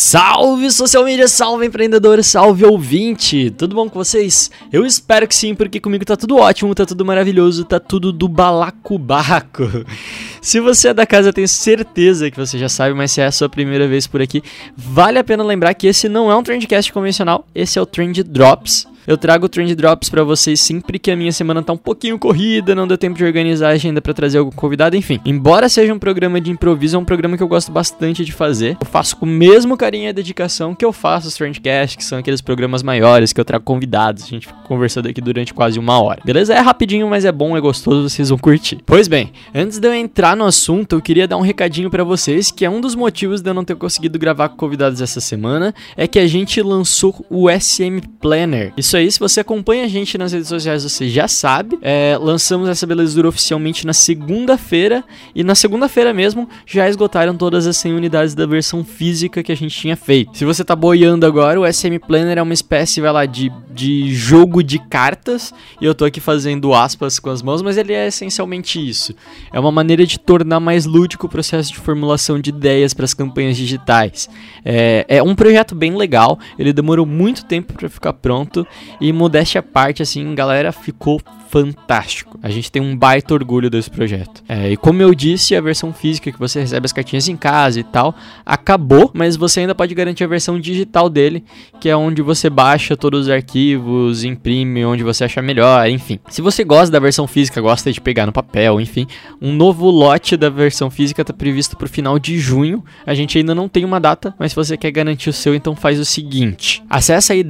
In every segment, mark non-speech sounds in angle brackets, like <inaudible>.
Salve social media, salve empreendedor, salve ouvinte! Tudo bom com vocês? Eu espero que sim, porque comigo tá tudo ótimo, tá tudo maravilhoso, tá tudo do balacobaco. <laughs> Se você é da casa, eu tenho certeza que você já sabe, mas se é a sua primeira vez por aqui, vale a pena lembrar que esse não é um Trendcast convencional, esse é o Trend Drops. Eu trago Trend Drops pra vocês sempre que a minha semana tá um pouquinho corrida, não deu tempo de organizar a agenda pra trazer algum convidado, enfim. Embora seja um programa de improviso, é um programa que eu gosto bastante de fazer. Eu faço com o mesmo carinho e dedicação que eu faço os Trendcast, que são aqueles programas maiores que eu trago convidados. A gente fica conversando aqui durante quase uma hora. Beleza? É rapidinho, mas é bom, é gostoso, vocês vão curtir. Pois bem, antes de eu entrar no assunto, eu queria dar um recadinho pra vocês, que é um dos motivos de eu não ter conseguido gravar com convidados essa semana, é que a gente lançou o SM Planner. Isso aí, se você acompanha a gente nas redes sociais, você já sabe. É, lançamos essa belezura oficialmente na segunda-feira, e na segunda-feira mesmo já esgotaram todas as 100 unidades da versão física que a gente tinha feito. Se você tá boiando agora, o SM Planner é uma espécie, vai lá, de, de jogo de cartas, e eu tô aqui fazendo aspas com as mãos, mas ele é essencialmente isso. É uma maneira de tornar mais lúdico o processo de formulação de ideias para as campanhas digitais. É, é um projeto bem legal, ele demorou muito tempo para ficar pronto e modéstia à parte, assim, galera, ficou fantástico. A gente tem um baita orgulho desse projeto. É, e como eu disse, a versão física que você recebe as cartinhas em casa e tal acabou, mas você ainda pode garantir a versão digital dele, que é onde você baixa todos os arquivos, imprime onde você achar melhor, enfim. Se você gosta da versão física, gosta de pegar no papel, enfim, um novo lote da versão física está previsto para o final de junho. A gente ainda não tem uma data, mas se você quer garantir o seu, então faz o seguinte: acessa aí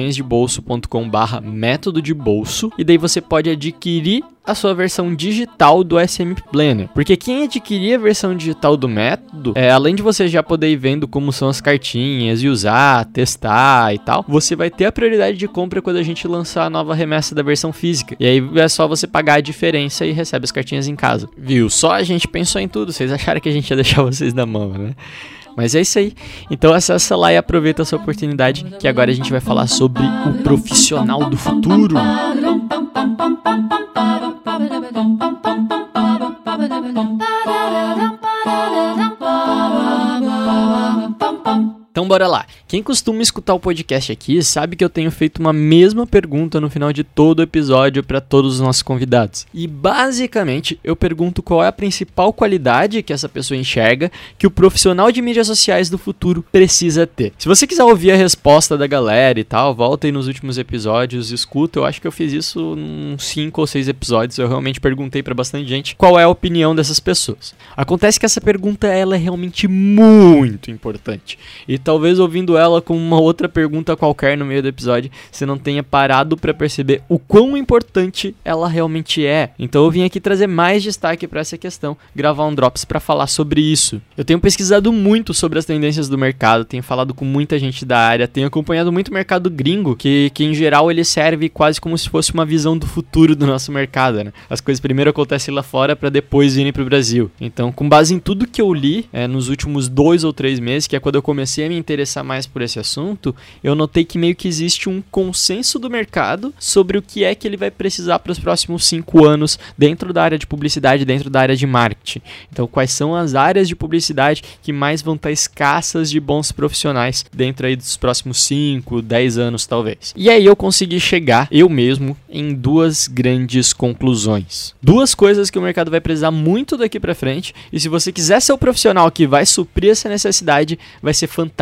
www.agenciadebolso.com/barra método de bolso e daí você pode adquirir a sua versão digital do SM Planner. Porque quem adquirir a versão digital do método, é, além de você já poder ir vendo como são as cartinhas e usar, testar e tal, você vai ter a prioridade de compra quando a gente lançar a nova remessa da versão física. E aí é só você pagar a diferença e recebe as cartinhas em casa. Viu? Só a gente pensou em tudo. Vocês acharam que a gente ia deixar <laughs> vocês na mão, né? Mas é isso aí. Então acessa lá e aproveita essa oportunidade que agora a gente vai falar sobre o profissional do futuro. Então bora lá. Quem costuma escutar o podcast aqui sabe que eu tenho feito uma mesma pergunta no final de todo episódio para todos os nossos convidados. E basicamente eu pergunto qual é a principal qualidade que essa pessoa enxerga que o profissional de mídias sociais do futuro precisa ter. Se você quiser ouvir a resposta da galera e tal, volta aí nos últimos episódios, escuta. Eu acho que eu fiz isso uns 5 ou 6 episódios. Eu realmente perguntei para bastante gente qual é a opinião dessas pessoas. Acontece que essa pergunta ela é realmente muito importante. E talvez ouvindo ela com uma outra pergunta qualquer no meio do episódio, você não tenha parado para perceber o quão importante ela realmente é. Então eu vim aqui trazer mais destaque para essa questão, gravar um drops para falar sobre isso. Eu tenho pesquisado muito sobre as tendências do mercado, tenho falado com muita gente da área, tenho acompanhado muito o mercado gringo, que, que em geral ele serve quase como se fosse uma visão do futuro do nosso mercado, né? As coisas primeiro acontecem lá fora para depois virem pro Brasil. Então, com base em tudo que eu li é, nos últimos dois ou três meses, que é quando eu comecei a me interessar mais por esse assunto, eu notei que meio que existe um consenso do mercado sobre o que é que ele vai precisar para os próximos cinco anos dentro da área de publicidade, dentro da área de marketing. Então, quais são as áreas de publicidade que mais vão estar escassas de bons profissionais dentro aí dos próximos 5, 10 anos, talvez. E aí eu consegui chegar, eu mesmo, em duas grandes conclusões. Duas coisas que o mercado vai precisar muito daqui para frente, e se você quiser ser o profissional que vai suprir essa necessidade, vai ser fantástico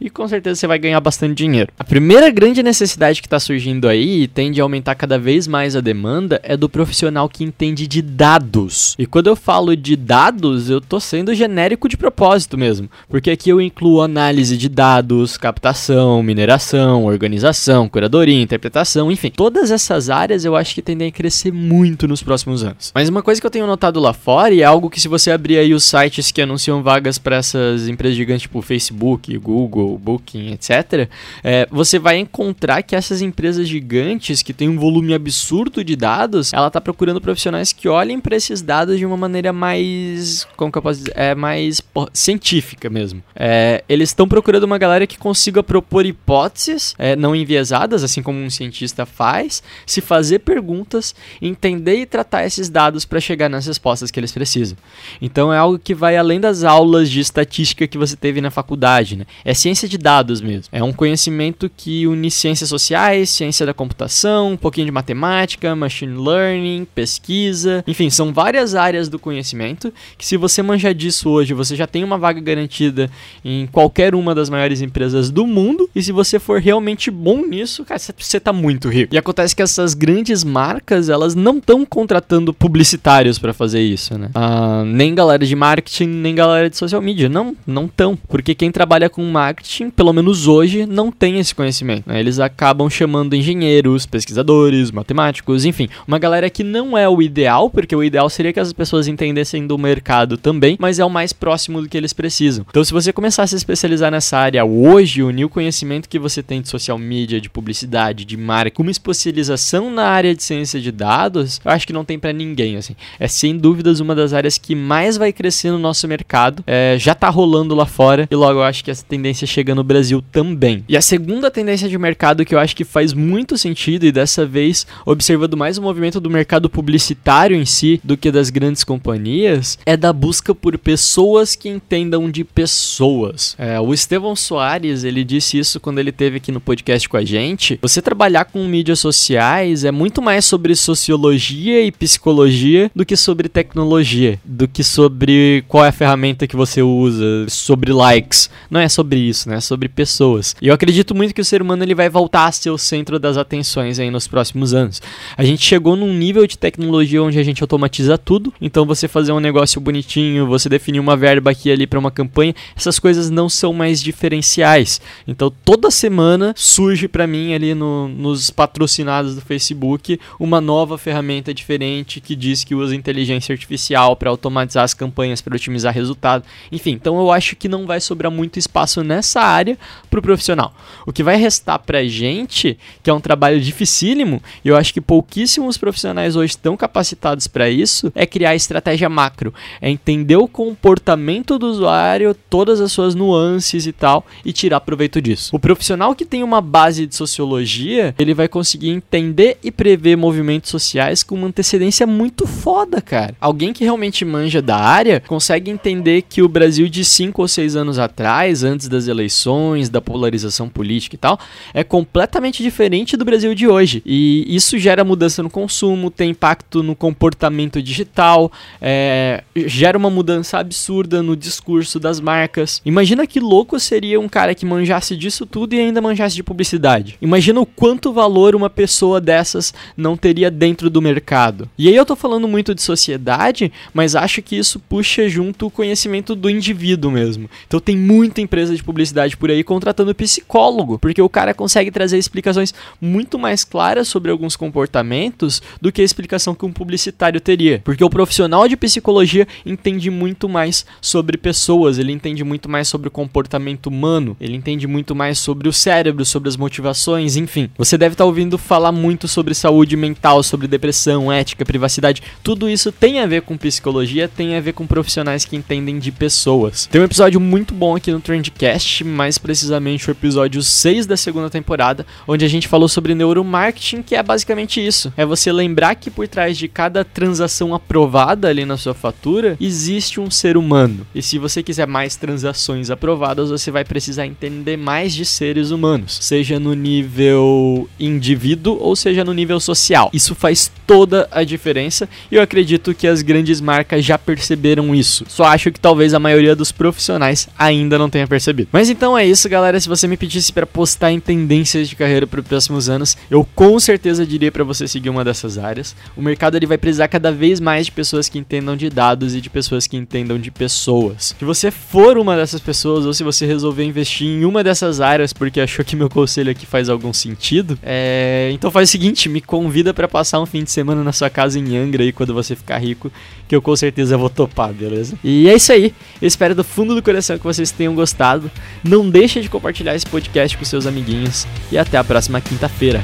e com certeza você vai ganhar bastante dinheiro. A primeira grande necessidade que está surgindo aí e tende a aumentar cada vez mais a demanda é do profissional que entende de dados. E quando eu falo de dados, eu tô sendo genérico de propósito mesmo, porque aqui eu incluo análise de dados, captação, mineração, organização, curadoria, interpretação, enfim, todas essas áreas eu acho que tendem a crescer muito nos próximos anos. Mas uma coisa que eu tenho notado lá fora e é algo que se você abrir aí os sites que anunciam vagas para essas empresas gigantes tipo Facebook, Google, Booking, etc., é, você vai encontrar que essas empresas gigantes que têm um volume absurdo de dados, ela está procurando profissionais que olhem para esses dados de uma maneira mais, como que eu posso dizer, é mais científica mesmo. É, eles estão procurando uma galera que consiga propor hipóteses é, não enviesadas, assim como um cientista faz, se fazer perguntas, entender e tratar esses dados para chegar nas respostas que eles precisam. Então é algo que vai além das aulas de estatística que você teve na faculdade, né? É ciência de dados mesmo. É um conhecimento que une ciências sociais, ciência da computação, um pouquinho de matemática, machine learning, pesquisa, enfim, são várias áreas do conhecimento que se você manjar disso hoje, você já tem uma vaga garantida em qualquer uma das maiores empresas do mundo. E se você for realmente bom nisso, cara, você tá muito rico. E acontece que essas grandes marcas, elas não estão contratando publicitários para fazer isso, né? Ah, nem galera de marketing, nem galera de social media. Não, não estão. Porque quem trabalha com marketing, pelo menos hoje, não tem esse conhecimento. Né? Eles acabam chamando engenheiros, pesquisadores, matemáticos, enfim. Uma galera que não é o ideal, porque o ideal seria que as pessoas entendessem do mercado também, mas é o mais próximo do que eles precisam. Então, se você começar a se especializar nessa área hoje, unir o conhecimento que você tem de social media, de publicidade, de marketing, uma especialização na área de ciência de dados, eu acho que não tem para ninguém, assim. É sem dúvidas uma das áreas que mais vai crescer no nosso mercado. É, já tá rolando lá fora e logo eu acho que essa tendência chega no Brasil também. E a segunda tendência de mercado que eu acho que faz muito sentido e dessa vez observando mais o movimento do mercado publicitário em si do que das grandes companhias é da busca por pessoas que entendam de pessoas. É, o Estevão Soares, ele disse isso quando ele teve aqui no podcast com a gente. Você trabalhar com mídias sociais é muito mais sobre sociologia e psicologia do que sobre tecnologia, do que sobre qual é a ferramenta que você usa, sobre likes. Não é sobre isso, né? É sobre pessoas. E eu acredito muito que o ser humano ele vai voltar a ser o centro das atenções aí nos próximos anos. A gente chegou num nível de tecnologia onde a gente automatiza tudo, então você fazer um negócio bonitinho, você definir uma verba aqui ali para uma campanha, essas coisas não são mais diferenciais. Então toda semana surge para mim ali no, nos patrocinados do Facebook uma nova ferramenta diferente que diz que usa inteligência artificial para automatizar as campanhas, para otimizar resultado. Enfim, então eu acho que não vai sobrar muito espaço nessa área para o profissional. O que vai restar para gente, que é um trabalho dificílimo, e eu acho que pouquíssimos profissionais hoje estão capacitados para isso, é criar estratégia macro, é entender o comportamento do usuário, todas as suas nuances e tal, e tirar proveito disso. O profissional que tem uma base de sociologia, ele vai conseguir entender e prever movimentos sociais com uma antecedência muito foda, cara. Alguém que realmente manja da área consegue entender que o Brasil de 5 ou 6 anos atrás, antes das eleições, da polarização política e tal, é completamente diferente do Brasil de hoje. E isso gera mudança no consumo, tem impacto no comportamento digital, é, gera uma mudança absurda no discurso das marcas. Imagina que louco seria um cara que manjasse disso tudo e ainda manjasse de publicidade. Imagina o quanto valor uma pessoa dessas não teria dentro do mercado. E aí eu tô falando muito de sociedade, mas acho que isso puxa junto o conhecimento do indivíduo mesmo. Então tem muita empresa de publicidade por aí contratando psicólogo, porque o cara consegue trazer explicações muito mais claras sobre alguns comportamentos do que a explicação que um publicitário teria. Porque o profissional de psicologia entende muito mais sobre pessoas, ele entende muito mais sobre o comportamento humano, ele entende muito mais sobre o cérebro, sobre as motivações, enfim. Você deve estar tá ouvindo falar muito sobre saúde mental, sobre depressão, ética, privacidade. Tudo isso tem a ver com psicologia, tem a ver com profissionais que entendem de pessoas. Tem um episódio muito bom aqui no Trendcast, mais precisamente o episódio 6 da segunda temporada, onde a gente falou sobre neuromarketing, que é basicamente isso. É você lembrar que por trás de cada transação aprovada ali na sua fatura, existe um ser humano. E se você quiser mais transações aprovadas, você vai precisar entender mais de seres humanos, seja no nível indivíduo ou seja no nível social. Isso faz toda a diferença e eu acredito que as grandes marcas já perceberam isso. Só acho que talvez a maioria dos profissionais ainda não tenha percebido. Mas então é isso, galera. Se você me pedisse para postar em tendências de carreira para os próximos anos, eu com certeza diria para você seguir uma dessas áreas. O mercado ele vai precisar cada vez mais de pessoas que entendam de dados e de pessoas que entendam de pessoas. Se você for uma dessas pessoas ou se você resolver investir em uma dessas áreas porque achou que meu conselho aqui faz algum sentido, é... então faz o seguinte, me convida para passar um fim de semana na sua casa em Angra aí quando você ficar rico, que eu com certeza vou topar, beleza? E é isso aí. Eu espero do fundo do coração que vocês tenham gostado gostado. Não deixa de compartilhar esse podcast com seus amiguinhos e até a próxima quinta-feira.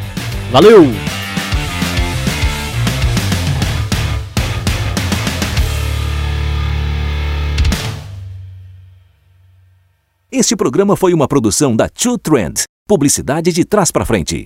Valeu! Este programa foi uma produção da Two Trend, publicidade de trás para frente.